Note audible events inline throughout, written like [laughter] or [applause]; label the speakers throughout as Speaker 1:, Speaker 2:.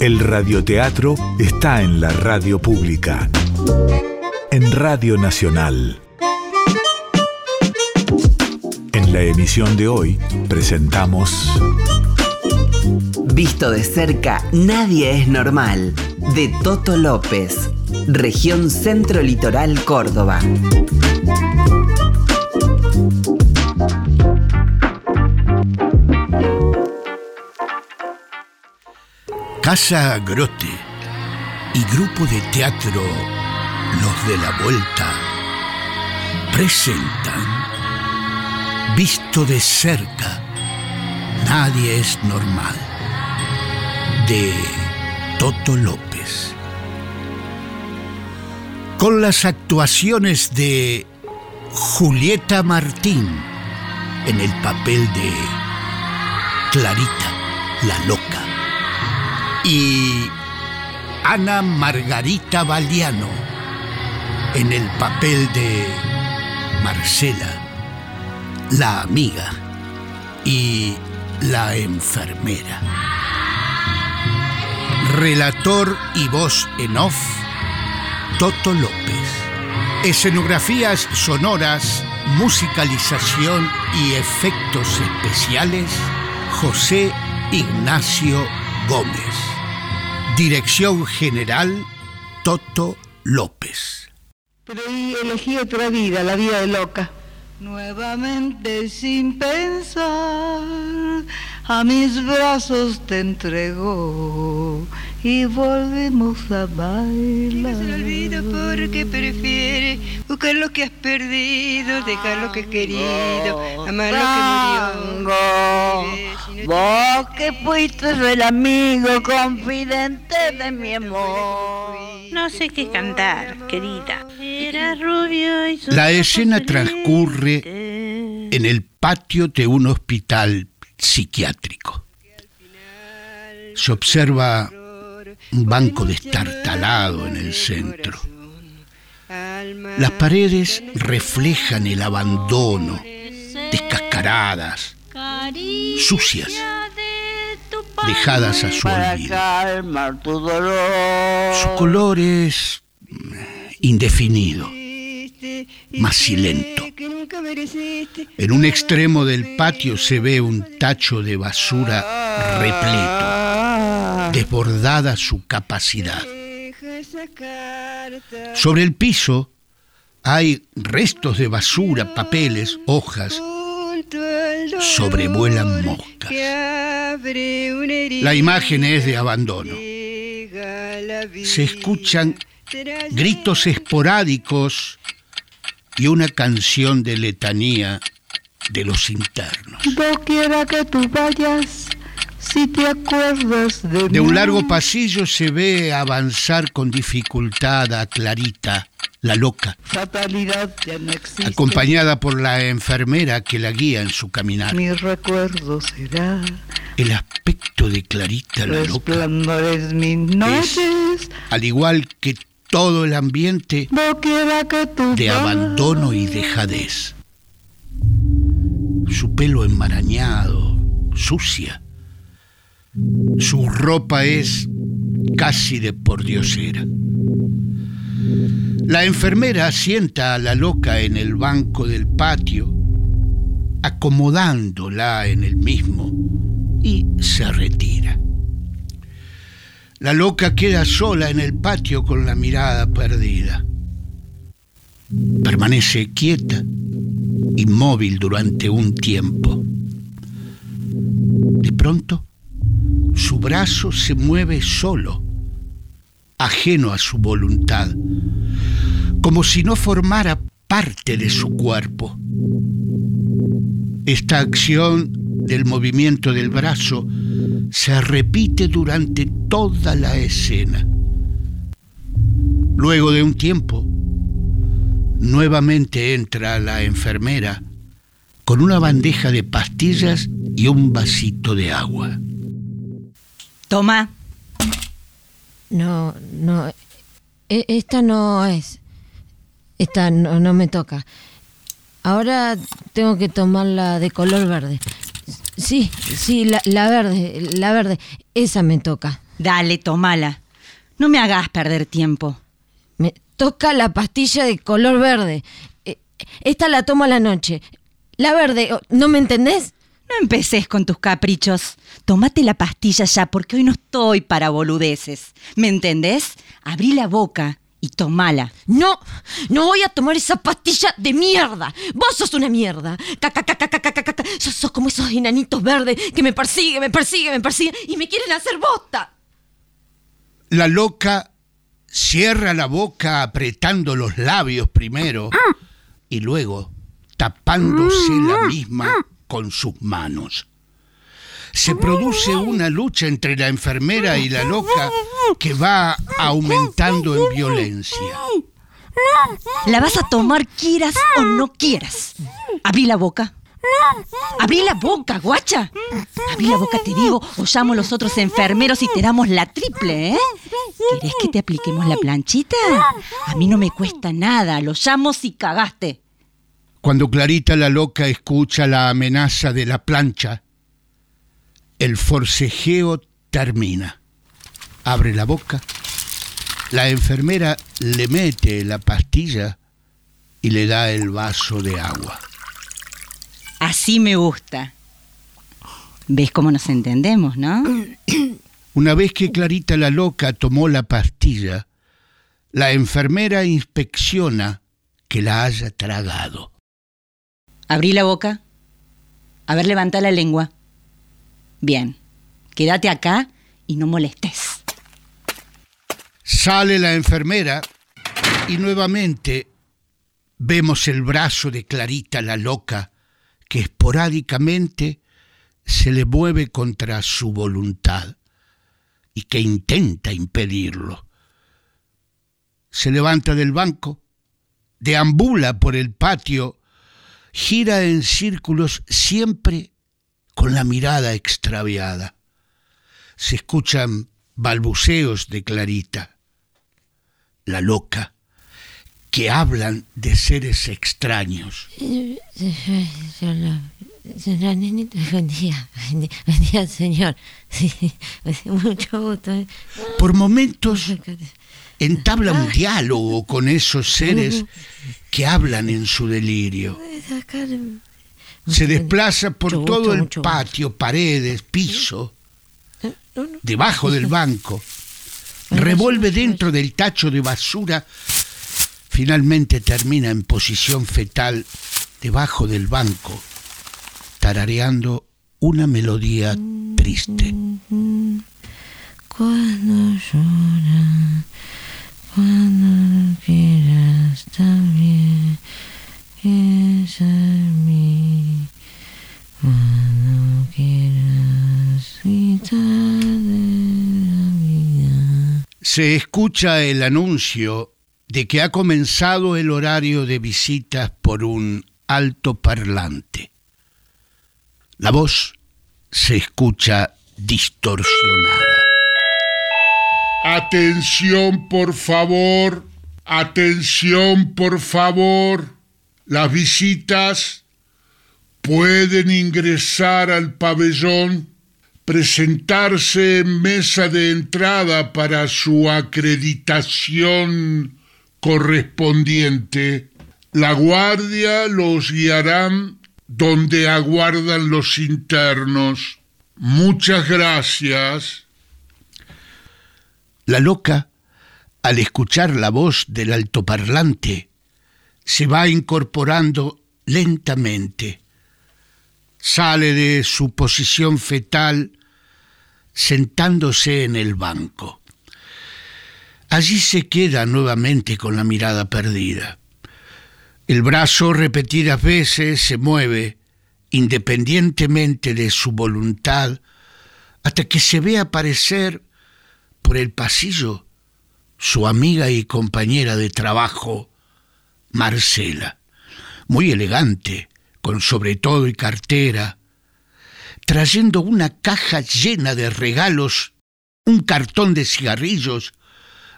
Speaker 1: El radioteatro está en la radio pública. En Radio Nacional. En la emisión de hoy presentamos...
Speaker 2: Visto de cerca, nadie es normal. De Toto López, región Centro Litoral Córdoba.
Speaker 3: Casa Grote y grupo de teatro Los de la Vuelta presentan Visto de cerca, nadie es normal, de Toto López. Con las actuaciones de Julieta Martín en el papel de Clarita, la loca y Ana Margarita Baliano en el papel de Marcela, la amiga y la enfermera. Relator y voz en off, Toto López. Escenografías sonoras, musicalización y efectos especiales, José Ignacio Gómez. Dirección General Toto López.
Speaker 4: Pero ahí elegí otra vida, la vida de loca. Nuevamente sin pensar, a mis brazos te entregó y volvemos a bailar.
Speaker 5: No se olvida porque prefiere buscar lo que has perdido, dejar lo que has querido, amar lo que murió.
Speaker 4: Vos que fuiste el amigo confidente de mi amor.
Speaker 5: No sé qué cantar, querida. Era rubio y
Speaker 3: La escena transcurre en el patio de un hospital psiquiátrico. Se observa un banco destartalado en el centro. Las paredes reflejan el abandono, descascaradas, sucias, dejadas a su olvido. Su color es mm, indefinido, macilento. En un extremo del patio se ve un tacho de basura repleto, desbordada su capacidad. Sobre el piso hay restos de basura, papeles, hojas, sobrevuelan moscas. La imagen es de abandono. Se escuchan gritos esporádicos y una canción de letanía de los internos.
Speaker 4: No quiera que tú vayas, si te acuerdas de,
Speaker 3: De un largo pasillo se ve avanzar con dificultad a Clarita, la loca,
Speaker 4: Fatalidad ya no existe.
Speaker 3: acompañada por la enfermera que la guía en su caminar.
Speaker 4: Mi recuerdo será
Speaker 3: El aspecto de Clarita, la loca,
Speaker 4: resplandores mis noches.
Speaker 3: al igual que todo el ambiente de abandono y dejadez. Su pelo enmarañado, sucia. Su ropa es casi de pordiosera. La enfermera sienta a la loca en el banco del patio, acomodándola en el mismo, y se retira. La loca queda sola en el patio con la mirada perdida. Permanece quieta, inmóvil durante un tiempo. De pronto, su brazo se mueve solo, ajeno a su voluntad, como si no formara parte de su cuerpo. Esta acción del movimiento del brazo se repite durante toda la escena. Luego de un tiempo, nuevamente entra la enfermera con una bandeja de pastillas y un vasito de agua.
Speaker 5: Toma.
Speaker 6: No, no. e- Esta no es. Esta no, no me toca. Ahora tengo que tomarla de color verde. Sí, sí, la, la verde, la verde. Esa me toca.
Speaker 5: Dale, tomala. No me hagas perder tiempo.
Speaker 6: Me toca la pastilla de color verde. Eh, Esta la tomo a la noche. La verde, ¿no me entendés?
Speaker 5: No empeces con tus caprichos. Tómate la pastilla ya, porque hoy no estoy para boludeces. ¿Me entendés? Abrí la boca y tomala.
Speaker 6: No, no voy a tomar esa pastilla de mierda. Vos sos una mierda. Ca, ca, ca, ca, ca, ca, ca, ca. Sos, sos como esos enanitos verdes que me persiguen, me persiguen, me persiguen y me quieren hacer bosta.
Speaker 3: La loca cierra la boca apretando los labios primero y luego tapándose la misma con sus manos. Se produce una lucha entre la enfermera y la loca que va aumentando en violencia.
Speaker 5: La vas a tomar quieras o no quieras. Abrí la boca. Abrí la boca, guacha. Abrí la boca, te digo, o llamo a los otros enfermeros y te damos la triple, ¿eh? ¿Querés que te apliquemos la planchita? A mí no me cuesta nada, lo llamo si cagaste.
Speaker 3: Cuando Clarita la loca escucha la amenaza de la plancha, el forcejeo termina. Abre la boca, la enfermera le mete la pastilla y le da el vaso de agua.
Speaker 5: Así me gusta. ¿Ves cómo nos entendemos, no?
Speaker 3: Una vez que Clarita la loca tomó la pastilla, la enfermera inspecciona que la haya tragado.
Speaker 5: Abrí la boca. A ver, levanta la lengua. Bien. Quédate acá y no molestes.
Speaker 3: Sale la enfermera y nuevamente vemos el brazo de Clarita la loca que esporádicamente se le mueve contra su voluntad y que intenta impedirlo. Se levanta del banco, deambula por el patio, gira en círculos siempre con la mirada extraviada. Se escuchan balbuceos de Clarita, la loca, que hablan de seres extraños.
Speaker 6: Señor Nenito, buen día, buen día, buen día, señor. Sí, mucho gusto.
Speaker 3: Por momentos entabla un diálogo con esos seres que hablan en su delirio. Se desplaza por todo el patio, paredes, piso,
Speaker 6: no.
Speaker 3: debajo del [laughs] banco. Revuelve dentro del tacho de basura. Finalmente termina en posición fetal debajo del banco, tarareando una melodía triste.
Speaker 6: Cuando llora, cuando quieras también, mí. Cuando quieras la vida.
Speaker 3: Se escucha el anuncio de que ha comenzado el horario de visitas por un alto parlante. La voz se escucha distorsionada.
Speaker 7: Atención, por favor. Atención, por favor. Las visitas pueden ingresar al pabellón, presentarse en mesa de entrada para su acreditación correspondiente. La guardia los guiarán donde aguardan los internos. Muchas gracias.
Speaker 3: La loca, al escuchar la voz del altoparlante, se va incorporando lentamente. Sale de su posición fetal sentándose en el banco. Allí se queda nuevamente con la mirada perdida. El brazo repetidas veces se mueve, independientemente de su voluntad, hasta que se ve aparecer por el pasillo su amiga y compañera de trabajo, Marcela, muy elegante, con sobre todo y cartera, trayendo una caja llena de regalos, un cartón de cigarrillos,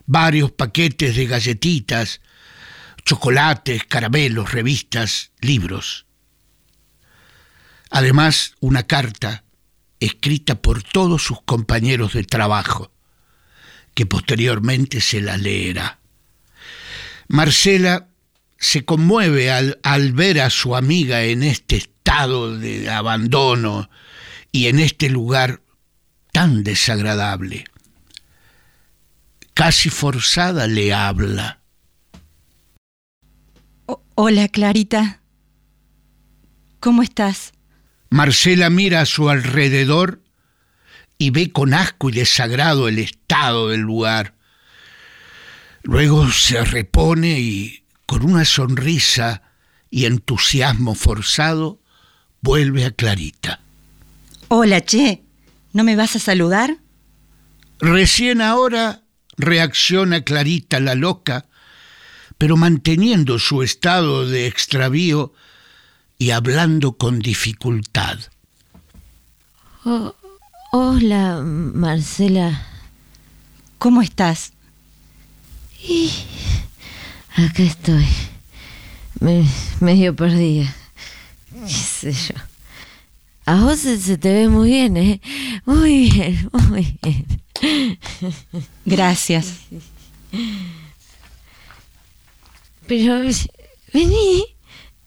Speaker 3: varios paquetes de galletitas, chocolates, caramelos, revistas, libros. Además, una carta escrita por todos sus compañeros de trabajo, que posteriormente se la leerá. Marcela se conmueve al, al, ver a su amiga en este estado de abandono y en este lugar tan desagradable. Casi forzada le habla.
Speaker 5: Hola, Clarita. ¿Cómo estás?
Speaker 3: Marcela mira a su alrededor y ve con asco y desagrado el estado del lugar. Luego se repone y, con una sonrisa y entusiasmo forzado, vuelve a Clarita.
Speaker 5: Hola, Che. ¿No me vas a saludar?
Speaker 3: Recién ahora reacciona Clarita la loca, pero manteniendo su estado de extravío y hablando con dificultad.
Speaker 6: Oh, hola, Marcela.
Speaker 5: ¿Cómo estás?
Speaker 6: Y acá estoy. Me, medio perdida. ¿Qué sé yo? A vos se, se te ve muy bien, ¿eh? Muy bien, muy bien.
Speaker 5: Gracias.
Speaker 6: Pero vení,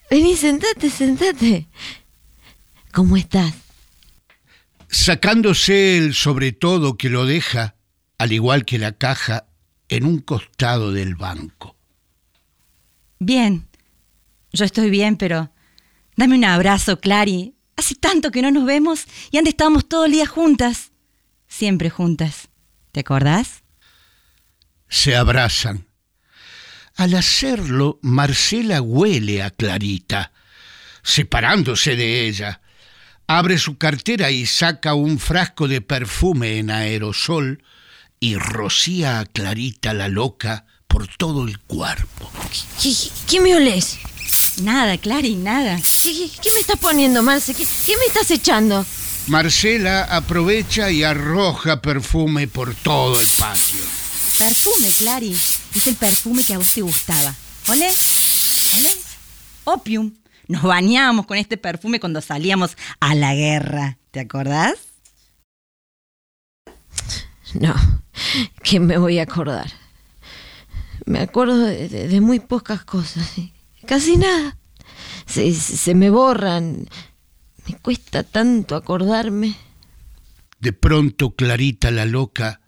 Speaker 6: vení, sentate, sentate. ¿Cómo estás?
Speaker 3: Sacándose el sobre todo que lo deja, al igual que la caja, en un costado del banco.
Speaker 5: Bien. Yo estoy bien, pero dame un abrazo, Clary. Hace tanto que no nos vemos y antes estábamos todo el día juntas. Siempre juntas. ¿Te acordás?
Speaker 3: Se abrazan. Al hacerlo, Marcela huele a Clarita, separándose de ella. Abre su cartera y saca un frasco de perfume en aerosol y rocía a Clarita la loca por todo el cuerpo.
Speaker 6: ¿Qué, qué me olés?
Speaker 5: Nada, Clary, nada.
Speaker 6: ¿Qué, me estás poniendo, Marce? ¿Qué, ¿Qué me estás echando?
Speaker 3: Marcela aprovecha y arroja perfume por todo el patio.
Speaker 5: Perfume, Clary. Es el perfume que a vos te gustaba. ¿Olé? ¿Olé? Opium. Nos bañábamos con este perfume cuando salíamos a la guerra. ¿Te acordás?
Speaker 6: No, que me voy a acordar. Me acuerdo de, de- de muy pocas cosas. Casi nada. Se, se me borran. Me cuesta tanto acordarme.
Speaker 3: De pronto Clarita la loca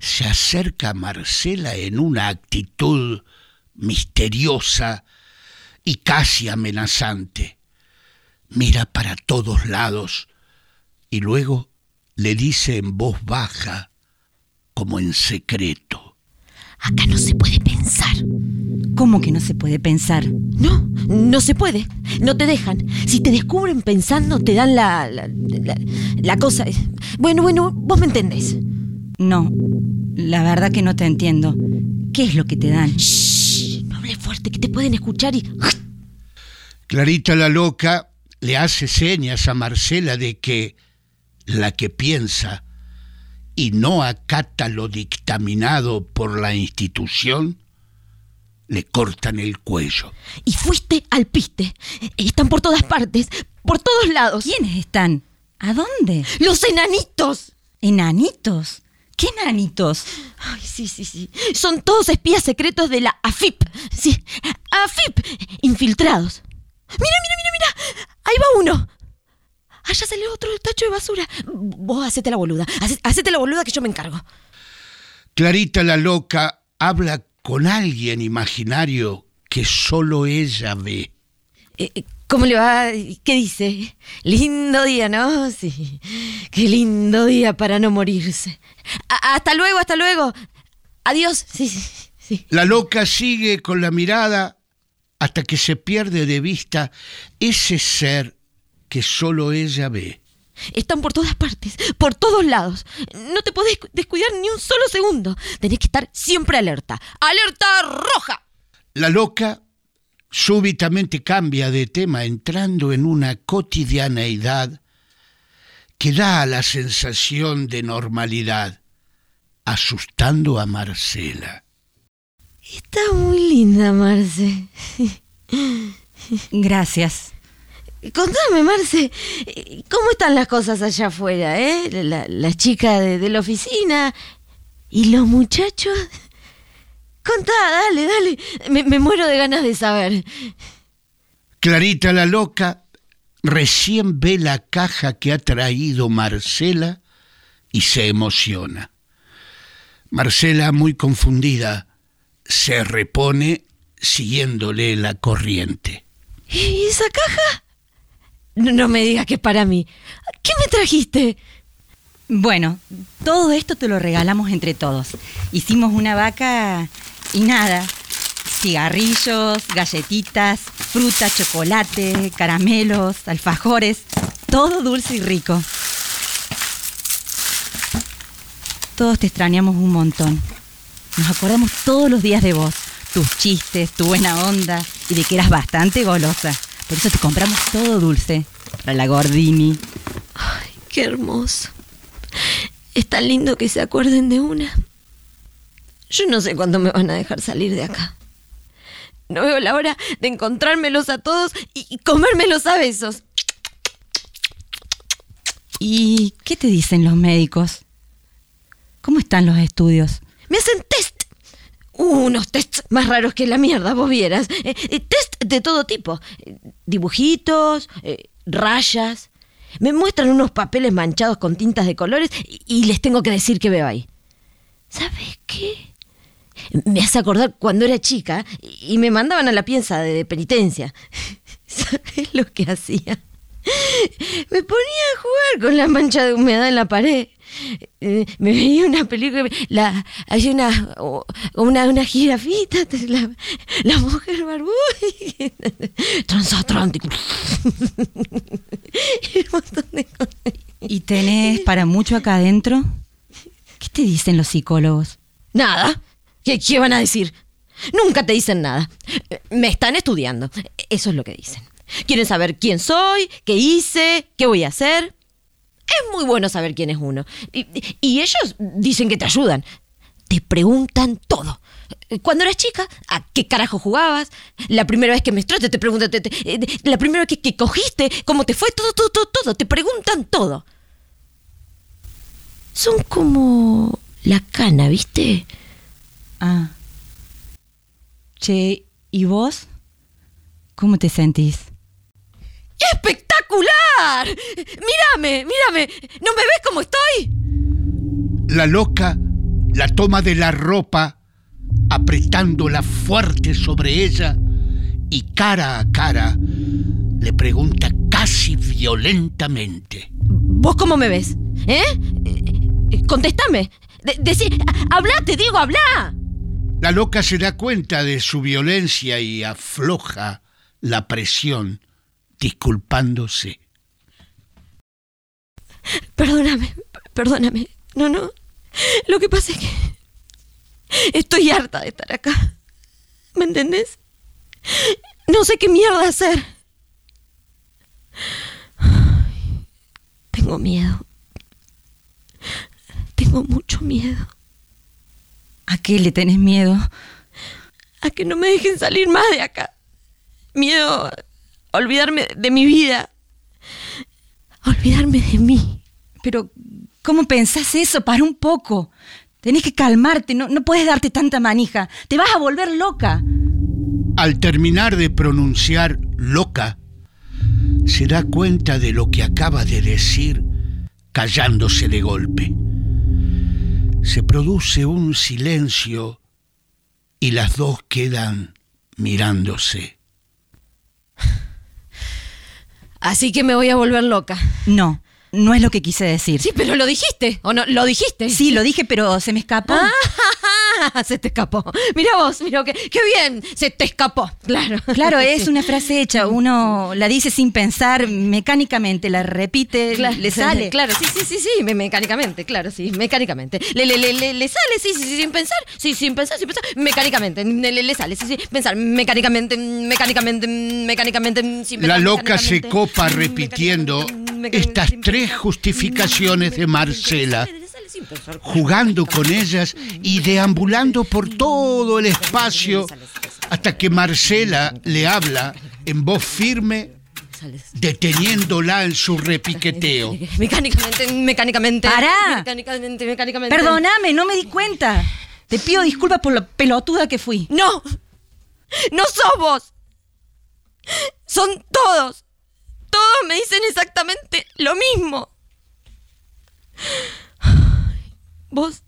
Speaker 3: se acerca a Marcela en una actitud misteriosa y casi amenazante. Mira para todos lados y luego le dice en voz baja, como en secreto.
Speaker 6: Acá no se puede pensar.
Speaker 5: ¿Cómo que no se puede pensar?
Speaker 6: No, no se puede. No te dejan. Si te descubren pensando, te dan la, la, la- la cosa. Bueno, bueno, vos me entendés.
Speaker 5: No, la verdad que no te entiendo. ¿Qué es lo que te dan?
Speaker 6: Shh, no hables fuerte, que te pueden escuchar y...
Speaker 3: Clarita la loca le hace señas a Marcela de que la que piensa y no acata lo dictaminado por la institución, le cortan el cuello.
Speaker 6: Y fuiste al piste. Están por todas partes, por todos lados.
Speaker 5: ¿Quiénes están? ¿A dónde?
Speaker 6: Los enanitos.
Speaker 5: ¿Enanitos? ¿Qué enanitos?
Speaker 6: Ay, sí, sí, sí. Son todos espías secretos de la AFIP. Sí, AFIP. Infiltrados. Mira, mira, mira, mira. Ahí va uno. Allá sale otro del tacho de basura. Vos hacete la boluda. Hace- Hacete la boluda que yo me encargo.
Speaker 3: Clarita la loca habla con alguien imaginario que solo ella ve.
Speaker 6: Eh, eh, ¿Cómo le va? ¿Qué dice? Lindo día, ¿no? Sí. Qué lindo día para no morirse. A- hasta luego, hasta luego. Adiós. Sí, sí, sí.
Speaker 3: La loca sigue con la mirada hasta que se pierde de vista ese ser que solo ella ve.
Speaker 6: Están por todas partes, por todos lados. No te podés descuidar ni un solo segundo. Tenés que estar siempre alerta. ¡Alerta roja!
Speaker 3: La loca súbitamente cambia de tema entrando en una cotidianeidad que da la sensación de normalidad, asustando a Marcela.
Speaker 6: Está muy linda, Marce.
Speaker 8: Gracias.
Speaker 6: Contame, Marce, ¿cómo están las cosas allá afuera, eh? La, la chica de, de la oficina y los muchachos. Contá, dale, dale. Me, me muero de ganas de saber.
Speaker 3: Clarita la loca recién ve la caja que ha traído Marcela y se emociona. Marcela, muy confundida, se repone siguiéndole la corriente.
Speaker 6: ¿Y esa caja? No, no me digas que es para mí. ¿Qué me trajiste?
Speaker 8: Bueno, todo esto te lo regalamos entre todos. Hicimos una vaca y nada. Cigarrillos, galletitas, fruta, chocolate, caramelos, alfajores. Todo dulce y rico. Todos te extrañamos un montón. Nos acordamos todos los días de vos, tus chistes, tu buena onda y de que eras bastante golosa. Por eso te compramos todo dulce. Para la Gordini.
Speaker 6: Ay, qué hermoso. Es tan lindo que se acuerden de una. Yo no sé cuándo me van a dejar salir de acá. No veo la hora de encontrármelos a todos y comérmelos a besos.
Speaker 8: ¿Y qué te dicen los médicos? ¿Cómo están los estudios?
Speaker 6: Me hacen test. Unos tests más raros que la mierda, vos vieras. Eh, eh, test de todo tipo. Eh, dibujitos, eh, rayas. Me muestran unos papeles manchados con tintas de colores y, y les tengo que decir qué veo ahí. ¿Sabes qué? Me hace acordar cuando era chica y me mandaban a la piensa de penitencia. [laughs] ¿Sabes lo que hacía? Me ponía a jugar con la mancha de humedad en la pared. Eh, me veía una película, la, hay una, una, una jirafita, la, la mujer barbuda, [laughs] transatlántico. [laughs] Y un montón de cosas.
Speaker 8: ¿Y tenés para mucho acá adentro? ¿Qué te dicen los psicólogos?
Speaker 6: Nada. ¿Qué, van a decir? Nunca te dicen nada. Me están estudiando. Eso es lo que dicen. Quieren saber quién soy, qué hice, qué voy a hacer. Es muy bueno saber quién es uno. Y, ellos dicen que te ayudan. Te preguntan todo. Cuando eras chica, ¿a qué carajo jugabas? La primera vez que menstruaste, te preguntan. te- eh, la primera vez que, que cogiste, ¿cómo te fue? Todo, todo, todo, todo. Te preguntan todo. Son como la cana, ¿viste?
Speaker 8: Ah. Che, ¿y vos? ¿Cómo te sentís?
Speaker 6: ¡Espectacular! Mírame, mírame. ¿No me ves cómo estoy?
Speaker 3: La loca la toma de la ropa, apretándola fuerte sobre ella y cara a cara le pregunta casi violentamente.
Speaker 6: ¿Vos cómo me ves? ¿Eh? Eh, Contéstame. De- decí, habla, te digo, habla.
Speaker 3: La loca se da cuenta de su violencia y afloja la presión, disculpándose.
Speaker 6: Perdóname, perdóname. No, no. Lo que pasa es que estoy harta de estar acá. ¿Me entendés? No sé qué mierda hacer. Tengo miedo. Tengo mucho miedo.
Speaker 8: ¿A qué le tenés miedo?
Speaker 6: A que no me dejen salir más de acá. Miedo a olvidarme de mi vida. A olvidarme de mí.
Speaker 8: Pero, ¿cómo pensás eso? Para un poco. Tenés que calmarte, no, no puedes darte tanta manija. Te vas a volver loca.
Speaker 3: Al terminar de pronunciar loca, se da cuenta de lo que acaba de decir, callándose de golpe. Se produce un silencio y las dos quedan mirándose. [laughs]
Speaker 6: Así que me voy a volver loca.
Speaker 8: No, no es lo que quise decir.
Speaker 6: Sí, pero lo dijiste. ¿O no? ¿Lo dijiste?
Speaker 8: Sí, lo dije, pero se me escapó.
Speaker 6: Ah, [laughs] se te escapó. Mira vos, mira qué, qué bien, se te escapó. Claro.
Speaker 8: Claro, es una frase hecha. Uno la dice sin pensar, mecánicamente la repite,
Speaker 6: Claro,
Speaker 8: le sale.
Speaker 6: Claro, sí, sí, sí, sí, me- mecánicamente, claro, sí, mecánicamente. Le, le, le, le, le sale, sí, sí, sí, sin pensar, sí, sin pensar, sin pensar, mecánicamente. Le, le, le sale, sí, sí, pensar, mecánicamente, mecánicamente, mecánicamente, sin pensar.
Speaker 3: La loca se copa repitiendo estas tres justificaciones de Marcela, Jugando con ellas y deambulando por todo el espacio hasta que Marcela le habla en voz firme, deteniéndola en su repiqueteo. [laughs]
Speaker 6: Mecánicamente, mecánicamente.
Speaker 8: Pará.
Speaker 6: Mecánicamente, mecánicamente.
Speaker 8: Perdóname, no me di cuenta. Te pido disculpas por lo pelotuda que fui.
Speaker 6: No. No sos vos. Son todos. Todos me dicen exactamente lo mismo. Vos.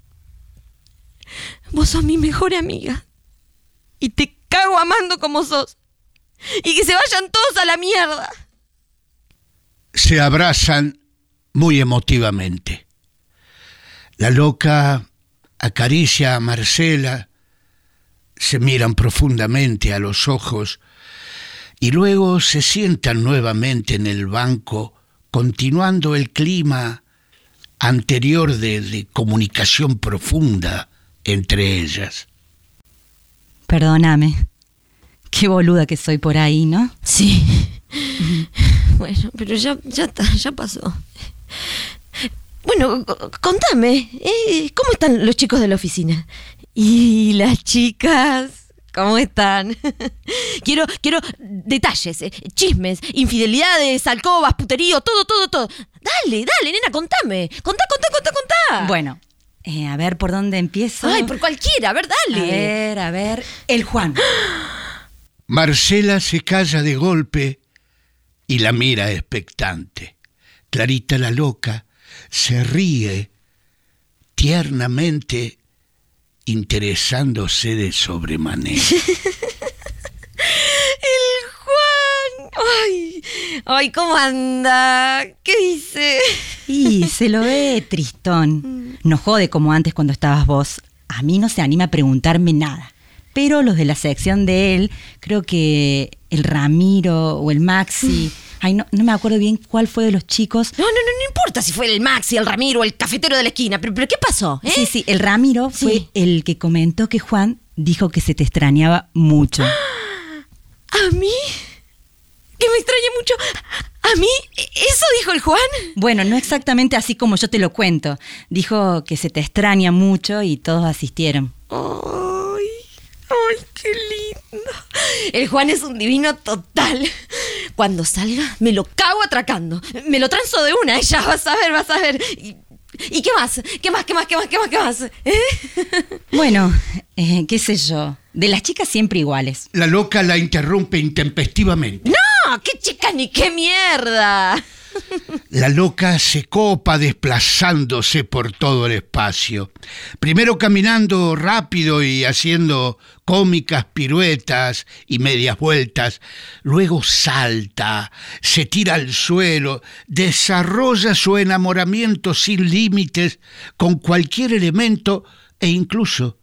Speaker 6: Vos sos mi mejor amiga. Y te cago amando como sos. Y que se vayan todos a la mierda.
Speaker 3: Se abrazan muy emotivamente. La loca acaricia a Marcela, se miran profundamente a los ojos y luego se sientan nuevamente en el banco, continuando el clima anterior de, de comunicación profunda entre ellas.
Speaker 8: Perdóname. Qué boluda que soy por ahí, ¿no?
Speaker 6: Sí. [laughs] Bueno, pero ya, ya está, ya pasó. Bueno, contame, ¿eh? ¿cómo están los chicos de la oficina? ¿Y las chicas? ¿Cómo están? [laughs] quiero, quiero detalles, eh, chismes, infidelidades, alcobas, puterío, todo, todo, todo. Dale, dale, nena, contame. Contá, contá, contá, contá.
Speaker 8: Bueno, eh, a ver por dónde empiezo.
Speaker 6: Ay, por cualquiera, a ver,
Speaker 8: A
Speaker 6: dale.
Speaker 8: ver, a ver. El Juan. [gasps]
Speaker 3: Marcela se calla de golpe y la mira expectante. Clarita la loca se ríe tiernamente, interesándose de sobremanera. [laughs]
Speaker 6: El Juan. Ay, ay, ¿cómo anda? ¿Qué dice?
Speaker 8: Y se lo ve tristón. No jode como antes cuando estabas vos. A mí no se anima a preguntarme nada. Pero los de la sección de él, creo que el Ramiro o el Maxi. Ay, no, no me acuerdo bien cuál fue de los chicos.
Speaker 6: No, no, no, no importa si fue el Maxi, el Ramiro, el cafetero de la esquina, pero, pero ¿qué pasó? eh?
Speaker 8: Sí, sí, el Ramiro
Speaker 6: Sí.
Speaker 8: fue el que comentó que Juan dijo que se te extrañaba mucho. [gasps]
Speaker 6: ¿A mí? Que me extraña mucho. ¿A mí? ¿Eso dijo el Juan?
Speaker 8: Bueno, no exactamente así como yo te lo cuento. Dijo que se te extraña mucho y todos asistieron.
Speaker 6: Ay, ay, qué lindo. El Juan es un divino total. Cuando salga, me lo cago atracando. Me lo transo de una, ella, vas a ver, vas a ver. ¿Y, y qué más? ¿Qué más? ¿Qué más? ¿Qué más? ¿Qué más? ¿Qué más? ¿Eh?
Speaker 8: Bueno, eh, qué sé yo. De las chicas siempre iguales.
Speaker 3: La loca la interrumpe intempestivamente.
Speaker 6: ¡No! ¡Qué chica ni qué mierda!
Speaker 3: La loca se copa desplazándose por todo el espacio. Primero caminando rápido y haciendo cómicas piruetas y medias vueltas. Luego salta, se tira al suelo, desarrolla su enamoramiento sin límites con cualquier elemento e incluso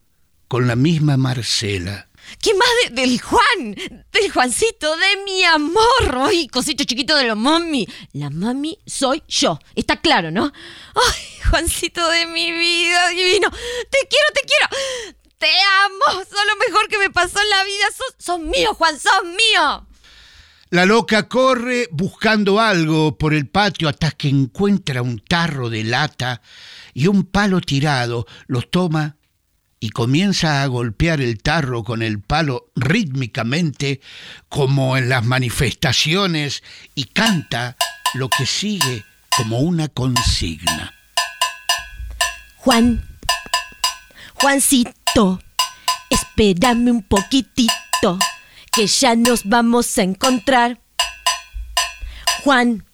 Speaker 3: con la misma Marcela.
Speaker 6: ¿Qué más de- del Juan? Del Juancito, de mi amor. Ay, cosito chiquito de la mami. La mami soy yo. Está claro, ¿no? Ay, Juancito de mi vida, divino. Te quiero, te quiero. Te amo. Sos lo mejor que me pasó en la vida. Sos, sos mío, Juan, sos mío.
Speaker 3: La loca corre buscando algo por el patio hasta que encuentra un tarro de lata y un palo tirado, lo toma y comienza a golpear el tarro con el palo rítmicamente como en las manifestaciones y canta lo que sigue como una consigna.
Speaker 6: Juan, Juancito, espérame un poquitito, que ya nos vamos a encontrar. Juan,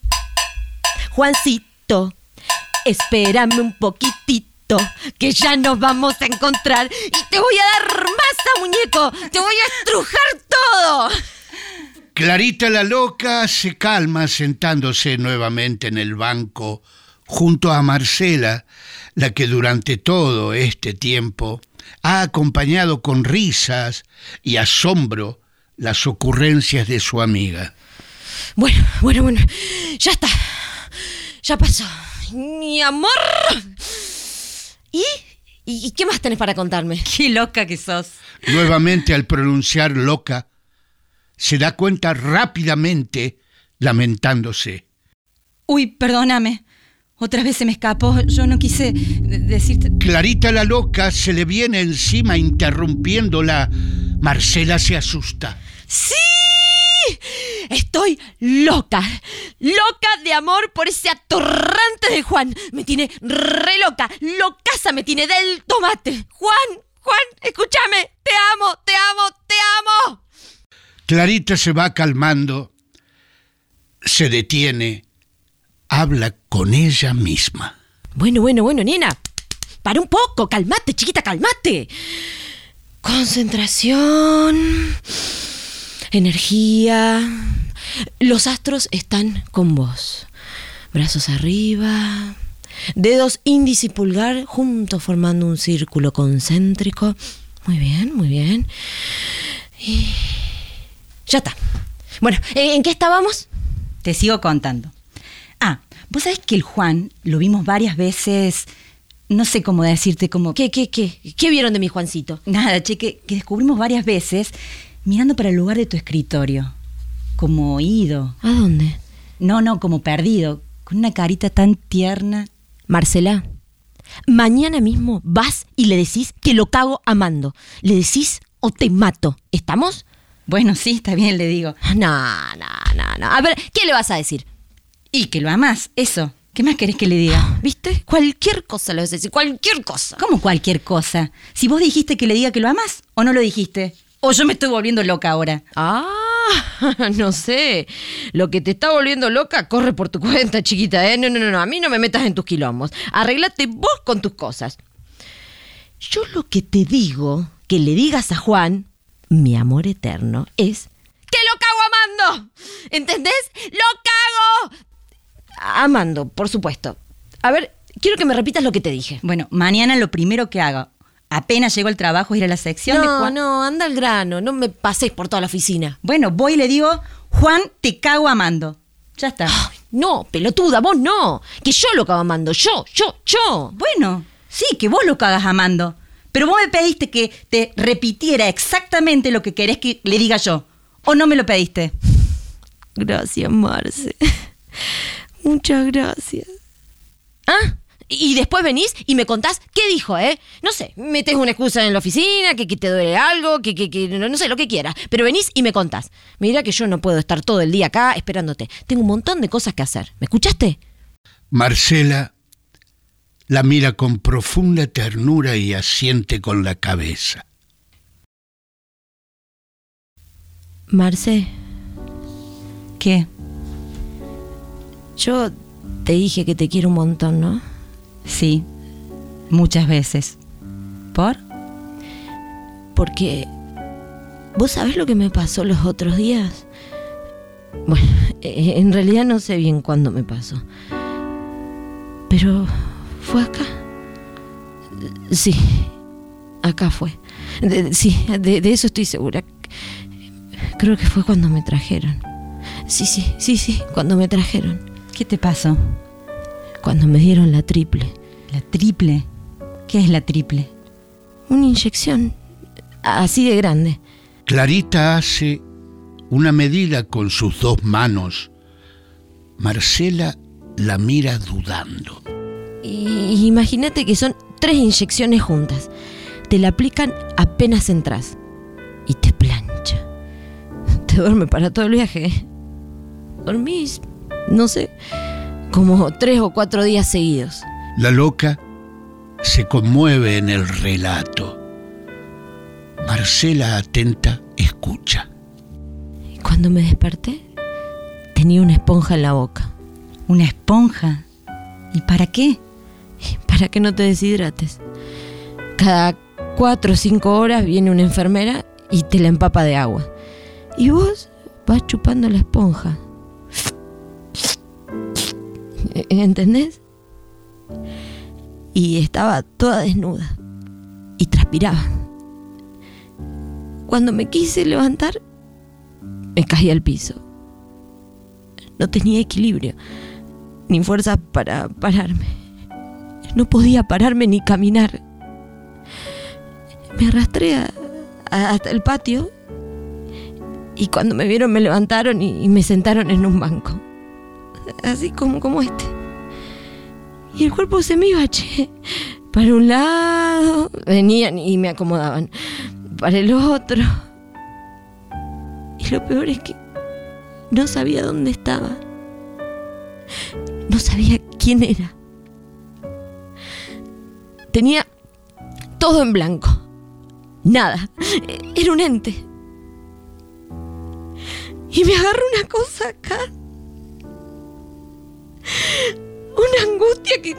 Speaker 6: Juancito, espérame un poquitito, que ya nos vamos a encontrar. Y te voy a dar masa, muñeco, te voy a estrujar todo.
Speaker 3: Clarita la loca se calma sentándose nuevamente en el banco junto a Marcela, la que durante todo este tiempo ha acompañado con risas y asombro las ocurrencias de su amiga.
Speaker 6: Bueno, bueno, bueno. Ya está. Ya pasó. Mi amor. ¿Y? ¿Y qué más tenés para contarme? [laughs]
Speaker 8: Qué loca que sos.
Speaker 3: Nuevamente al pronunciar loca, se da cuenta rápidamente, lamentándose.
Speaker 8: Uy, perdóname. Otra vez se me escapó. Yo no quise de- decirte.
Speaker 3: Clarita la loca se le viene encima interrumpiéndola. Marcela se asusta.
Speaker 6: ¡Sí! Estoy loca. Loca de amor por ese atorrante de Juan. Me tiene re loca. Locaza me tiene del tomate. Juan, Juan, escúchame. Te amo, te amo, te amo.
Speaker 3: Clarita se va calmando, se detiene, habla con ella misma.
Speaker 6: Bueno, bueno, bueno, nena. Para un poco. Calmate, chiquita, calmate. Concentración. Energía. Los astros están con vos. Brazos arriba. Dedos índice y pulgar juntos formando un círculo concéntrico. Muy bien, muy bien. Y... Ya está. Bueno, ¿en qué estábamos?
Speaker 8: Te sigo contando. Ah, vos sabés que el Juan lo vimos varias veces. No sé cómo decirte, como.
Speaker 6: ¿Qué, qué, qué? ¿Qué vieron de mi Juancito?
Speaker 8: Nada, che, que, que descubrimos varias veces mirando para el lugar de tu escritorio. Como ido.
Speaker 6: ¿A dónde?
Speaker 8: No, no, como perdido. Con una carita tan tierna.
Speaker 6: Marcela, mañana mismo vas y le decís que lo cago amando. Le decís o te mato. ¿Estamos?
Speaker 8: Bueno, sí, está bien, le digo.
Speaker 6: No, no, no, no. A ver, ¿qué le vas a decir?
Speaker 8: Y que lo amás, eso. ¿Qué más querés que le diga?
Speaker 6: ¿Viste? Cualquier cosa le vas a decir, cualquier cosa.
Speaker 8: ¿Cómo cualquier cosa? Si vos dijiste que le diga que lo amás, o no lo dijiste. O yo me estoy volviendo loca ahora.
Speaker 6: Ah, [laughs] no sé. Lo que te está volviendo loca corre por tu cuenta, chiquita, ¿eh? No, no, no, no. A mí no me metas en tus quilombos. Arreglate vos con tus cosas. Yo lo que te digo, que le digas a Juan, mi amor eterno, es que lo cago amando. ¿Entendés? ¡Lo cago! Amando, por supuesto. A ver, quiero que me repitas lo que te dije.
Speaker 8: Bueno, mañana lo primero que haga, apenas llego al trabajo, ir a la sección de
Speaker 6: No,
Speaker 8: Juan.
Speaker 6: no, anda al grano. No me pases por toda la oficina.
Speaker 8: Bueno, voy y le digo, Juan, te cago amando. Ya está.
Speaker 6: Ay, no, pelotuda, vos no. Que yo lo cago amando. Yo, yo, yo.
Speaker 8: Bueno, sí, que vos lo cagas amando. Pero vos me pediste que te repitiera exactamente lo que querés que le diga yo. ¿O no me lo pediste?
Speaker 6: Gracias, Marce. [laughs] Muchas gracias. ¿Ah? Y después venís y me contás qué dijo, ¿eh? No sé, metes una excusa en la oficina, que, que te duele algo, que, que, que no, no sé, lo que quieras. Pero venís y me contás. Mira que yo no puedo estar todo el día acá esperándote. Tengo un montón de cosas que hacer. ¿Me escuchaste?
Speaker 3: Marcela la mira con profunda ternura y asiente con la cabeza.
Speaker 6: Marce,
Speaker 8: ¿Qué?
Speaker 6: yo te dije que te quiero un montón, ¿no?
Speaker 8: Sí, muchas veces. ¿Por?
Speaker 6: Porque vos sabés lo que me pasó los otros días. Bueno, [laughs] eh, en realidad no sé bien cuándo me pasó. Pero fue acá. Sí, acá fue. De- sí, de, de eso estoy segura. Creo que fue cuando me trajeron. Sí, sí, sí, sí, cuando me trajeron.
Speaker 8: ¿Qué te pasó?
Speaker 6: Cuando me dieron la triple.
Speaker 8: ¿La triple? ¿Qué es la triple?
Speaker 6: Una inyección así de grande.
Speaker 3: Clarita hace una medida con sus dos manos. Marcela la mira dudando.
Speaker 6: Imagínate que son tres inyecciones juntas. Te la aplican apenas entras. Y te plancha. Te duerme para todo el viaje. Dormís, no sé, como tres o cuatro días seguidos.
Speaker 3: La loca se conmueve en el relato. Marcela atenta escucha.
Speaker 6: Y cuando me desperté, tenía una esponja en la boca.
Speaker 8: ¿Una esponja? ¿Y para qué?
Speaker 6: Para que no te deshidrates. Cada cuatro o cinco horas viene una enfermera y te la empapa de agua. Y vos vas chupando la esponja. ¿Entendés? y estaba toda desnuda y transpiraba. Cuando me quise levantar, me caí al piso. No tenía equilibrio, ni fuerza para pararme. No podía pararme ni caminar. Me arrastré hasta el patio y cuando me vieron me levantaron y, me sentaron en un banco. Así como este. Y el cuerpo se me iba, che. Para un lado, venían y me acomodaban. Para el otro. Y lo peor es que no sabía dónde estaba. No sabía quién era. Tenía todo en blanco. Nada. Era un ente. Y me agarró una cosa acá. Una angustia que,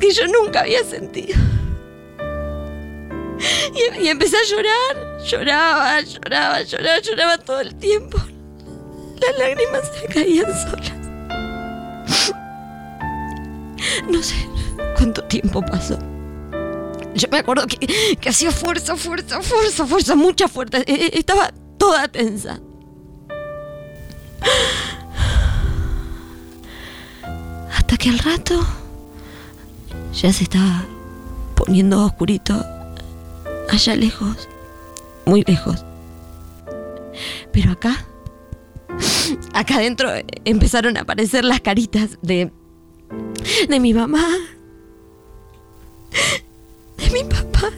Speaker 6: que yo nunca había sentido. Y, y empecé a llorar. Lloraba, lloraba, lloraba, lloraba todo el tiempo. Las lágrimas se caían solas. No sé cuánto tiempo pasó. Yo me acuerdo que, que hacía fuerza, fuerza, fuerza, fuerza, mucha fuerza. E- e- Estaba toda tensa. Que al rato ya se estaba poniendo oscurito allá lejos, muy lejos. Pero acá, acá adentro empezaron a aparecer las caritas de, de mi mamá, de mi papá,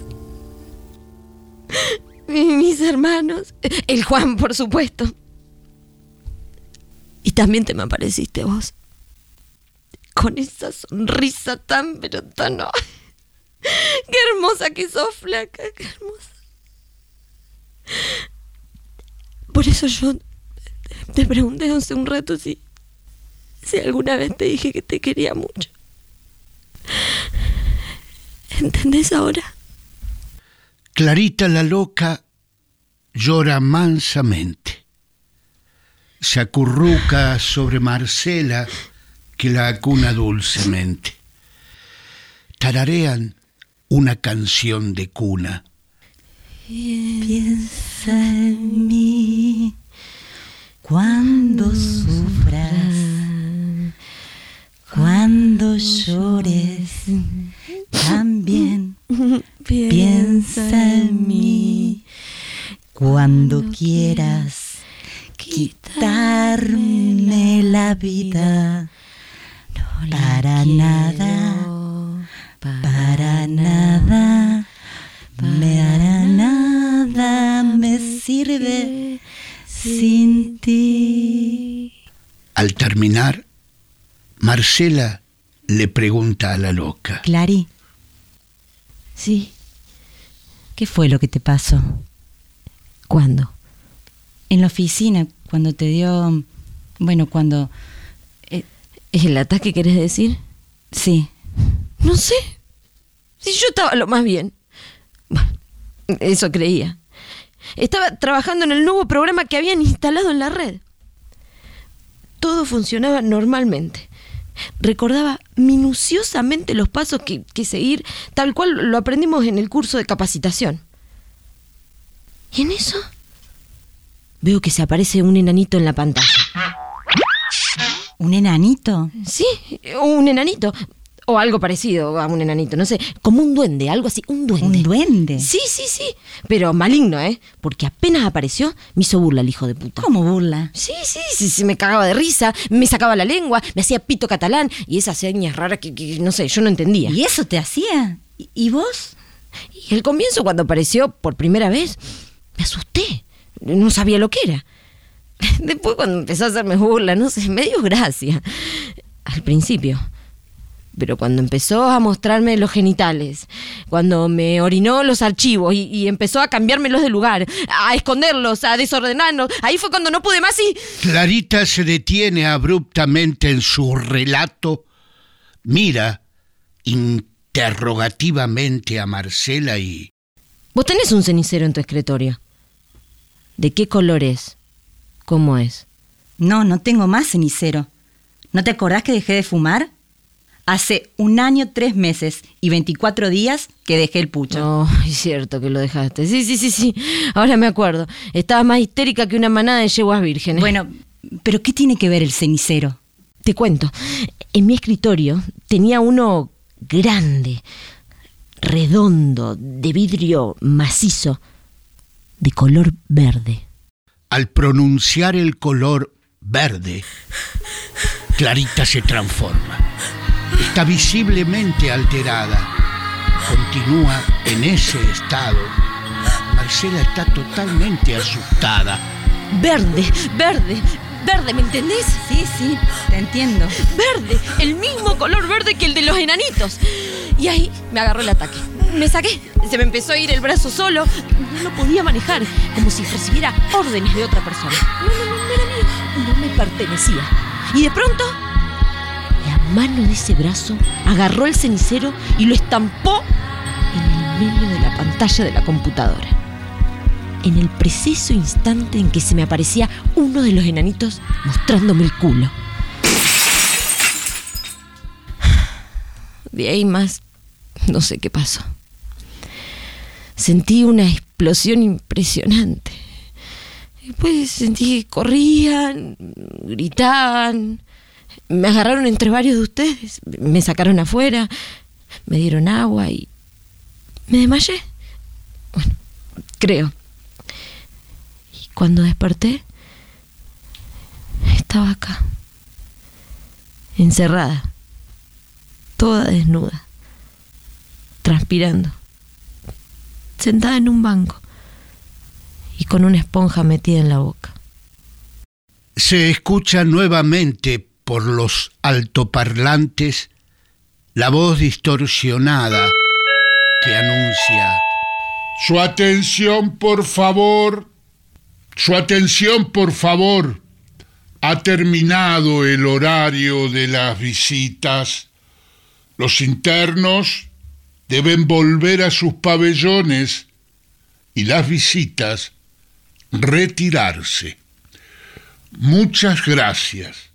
Speaker 6: mi- mis hermanos, el Juan, por supuesto. Y también te me apareciste vos. Con esa sonrisa tan, pero tan... ¡Qué hermosa que sos, flaca! ¡Qué hermosa! Por eso yo te pregunté hace un rato si, si alguna vez te dije que te quería mucho. ¿Entendés ahora?
Speaker 3: Clarita la loca llora mansamente. Se acurruca sobre Marcela, que la acuna dulcemente. Tararean una canción de cuna.
Speaker 8: Piensa en mí cuando sufras, cuando llores, también piensa en mí cuando quieras quitarme la vida. Para nada, para nada, me hará nada, me sirve sin ti.
Speaker 3: Al terminar, Marcela le pregunta a la loca.
Speaker 8: Clary,
Speaker 6: Sí.
Speaker 8: ¿qué fue lo que te pasó?
Speaker 6: ¿Cuándo?
Speaker 8: En la oficina, cuando te dio, bueno, cuando...
Speaker 6: ¿El ataque querés decir?
Speaker 8: Sí,
Speaker 6: No sé. Si yo estaba lo más bien. Bueno, eso creía. Estaba trabajando en el nuevo programa que habían instalado en la red. Todo funcionaba normalmente. Recordaba minuciosamente los pasos que, que seguir, tal cual lo aprendimos en el curso de capacitación. Y en eso veo que se aparece un enanito en la pantalla.
Speaker 8: Un enanito.
Speaker 6: Sí, un enanito. O algo parecido a un enanito, no sé. Como un duende, algo así, un duende.
Speaker 8: Un duende.
Speaker 6: Sí, sí, sí. Pero maligno, ¿eh? Porque apenas apareció, me hizo burla el hijo de puta.
Speaker 8: ¿Cómo burla?
Speaker 6: Sí, sí, sí, sí, me cagaba de risa, me sacaba la lengua, me hacía pito catalán y esas señas raras que, que, no sé, yo no entendía.
Speaker 8: ¿Y eso te hacía? ¿Y, vos?
Speaker 6: Y al comienzo, cuando apareció por primera vez, me asusté. No sabía lo que era. [laughs] Después, cuando empezó a hacerme burla, no sé, me dio gracia. Al principio. Pero cuando empezó a mostrarme los genitales, cuando me orinó los archivos y, y empezó a cambiármelos de lugar, a esconderlos, a desordenarlos, ahí fue cuando no pude más y...
Speaker 3: Clarita se detiene abruptamente en su relato, mira interrogativamente a Marcela y
Speaker 6: Vos tenés un cenicero en tu escritorio. ¿De qué color es? ¿Cómo es?
Speaker 8: No, no tengo más cenicero. ¿No te acordás que dejé de fumar? Hace un año, tres meses y 24 días que dejé el pucho.
Speaker 6: No, es cierto que lo dejaste. Sí, sí, sí, sí. Ahora me acuerdo. Estaba más histérica que una manada de yeguas vírgenes.
Speaker 8: Bueno, pero ¿qué tiene que ver el cenicero?
Speaker 6: Te cuento. En mi escritorio tenía uno grande, redondo, de vidrio macizo, de color verde.
Speaker 3: Al pronunciar el color verde, Clarita se transforma. Está visiblemente alterada. Continúa en ese estado. Marcela está totalmente asustada.
Speaker 6: Verde, verde, verde, ¿me entendés?
Speaker 8: Sí, sí, te entiendo.
Speaker 6: Verde, el mismo color verde que el de los enanitos. Y ahí me agarró el ataque. Me saqué, se me empezó a ir el brazo solo. No lo podía manejar, como si recibiera órdenes de otra persona. No, no, no, no era mío, no me pertenecía. Y de pronto, la mano de ese brazo agarró el cenicero y lo estampó en el medio de la pantalla de la computadora. En el preciso instante en que se me aparecía uno de los enanitos mostrándome el culo. De ahí más, no sé qué pasó. Sentí una explosión impresionante. Después sentí que corrían, gritaban, me agarraron entre varios de ustedes, me sacaron afuera, me dieron agua y me desmayé. Bueno, creo. Cuando desperté, estaba acá, encerrada, toda desnuda, transpirando, sentada en un banco y con una esponja metida en la boca.
Speaker 3: Se escucha nuevamente por los altoparlantes la voz distorsionada que anuncia
Speaker 7: Su atención, por favor. Su atención, por favor. Ha terminado el horario de las visitas. Los internos deben volver a sus pabellones y las visitas retirarse. Muchas gracias.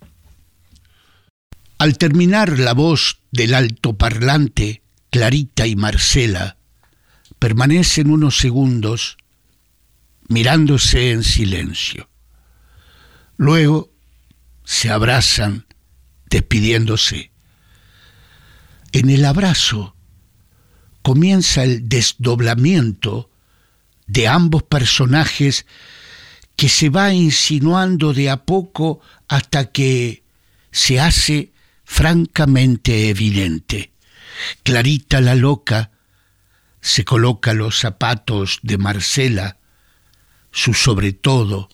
Speaker 3: Al terminar la voz del altoparlante, Clarita y Marcela permanecen unos segundos mirándose en silencio. Luego se abrazan despidiéndose. En el abrazo comienza el desdoblamiento de ambos personajes que se va insinuando de a poco hasta que se hace francamente evidente. Clarita la loca se coloca los zapatos de Marcela, su sobre todo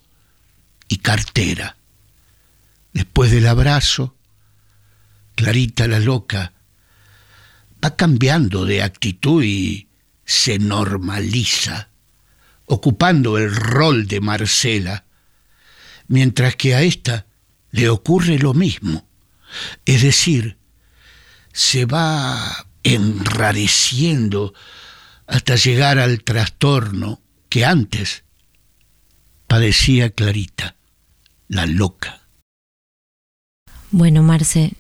Speaker 3: y cartera. Después del abrazo, Clarita la loca va cambiando de actitud y se normaliza, ocupando el rol de Marcela, mientras que a esta le ocurre lo mismo, es decir, se va enrareciendo hasta llegar al trastorno que antes padecía Clarita, la loca.
Speaker 6: Bueno, Marce,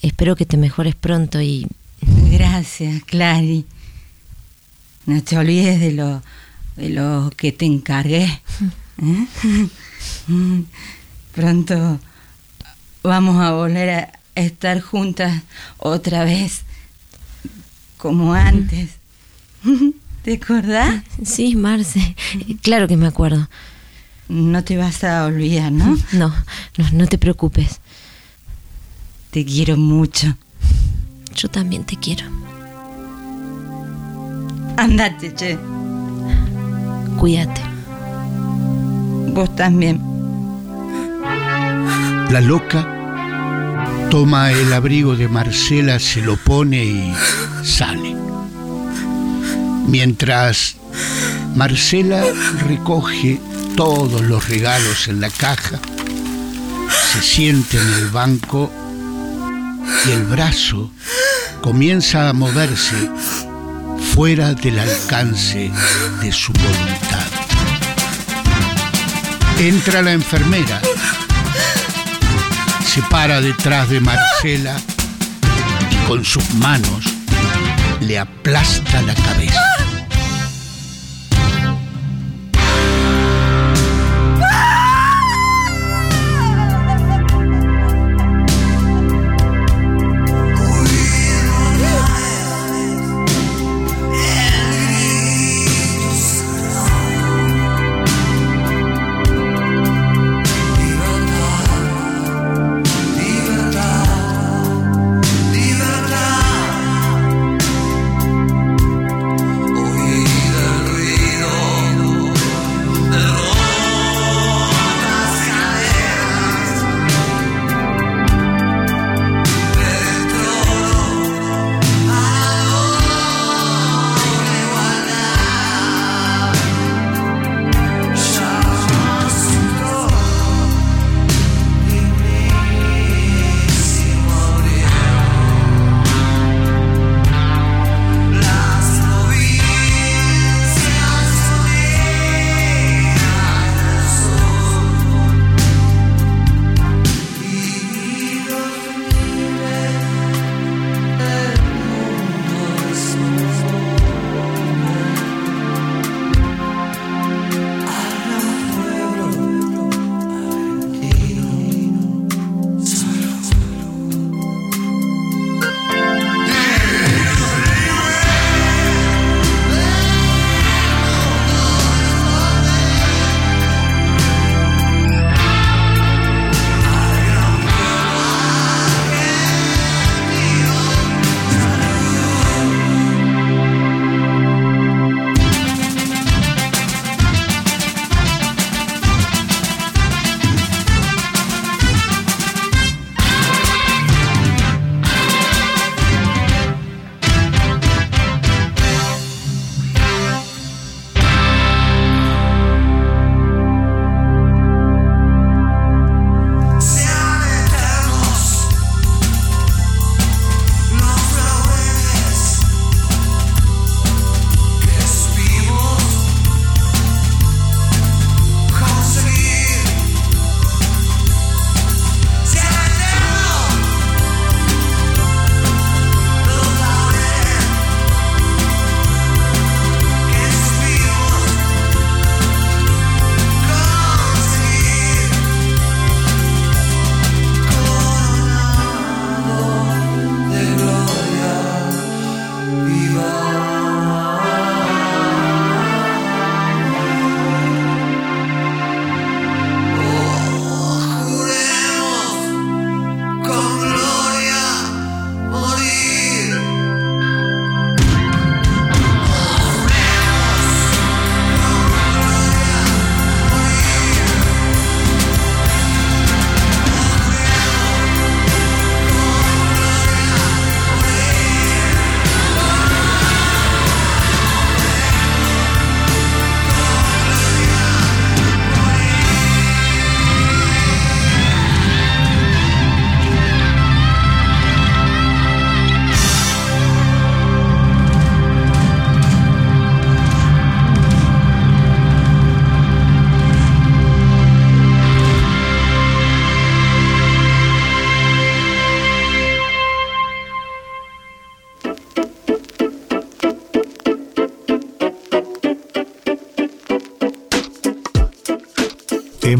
Speaker 6: espero que te mejores pronto y... [laughs]
Speaker 8: Gracias, Clary. No te olvides de lo, de lo que te encargué. [laughs] ¿eh? [laughs] Pronto vamos a volver a estar juntas otra vez, como antes. ¿Te acordás?
Speaker 6: Sí, Marce, claro que me acuerdo.
Speaker 8: No te vas a olvidar, ¿no? [laughs]
Speaker 6: No, no, no te preocupes.
Speaker 8: Te quiero mucho.
Speaker 6: Yo también te quiero.
Speaker 8: Andate, che.
Speaker 6: Cuídate.
Speaker 8: Vos también.
Speaker 3: La loca toma el abrigo de Marcela, se lo pone y sale. Mientras Marcela recoge todos los regalos en la caja, se siente en el banco y el brazo comienza a moverse fuera del alcance de su voluntad. Entra la enfermera, se para detrás de Marcela y con sus manos le aplasta la cabeza.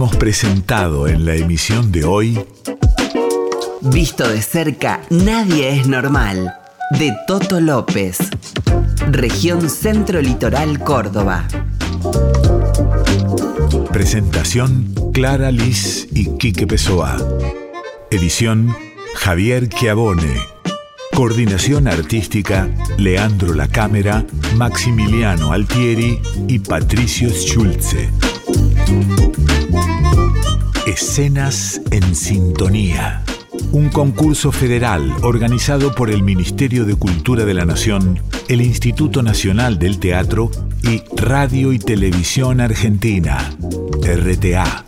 Speaker 1: Hemos presentado en la emisión de hoy
Speaker 2: Visto de cerca, nadie es normal. De Toto López. Región Centro Litoral Córdoba.
Speaker 1: Presentación Clara Liz y Quique Pessoa. Edición Javier Chiavone. Coordinación artística Leandro La Cámara, Maximiliano Altieri y Patricio Schulze. Escenas en Sintonía. Un concurso federal organizado por el Ministerio de Cultura de la Nación, el Instituto Nacional del Teatro y Radio y Televisión Argentina, RTA.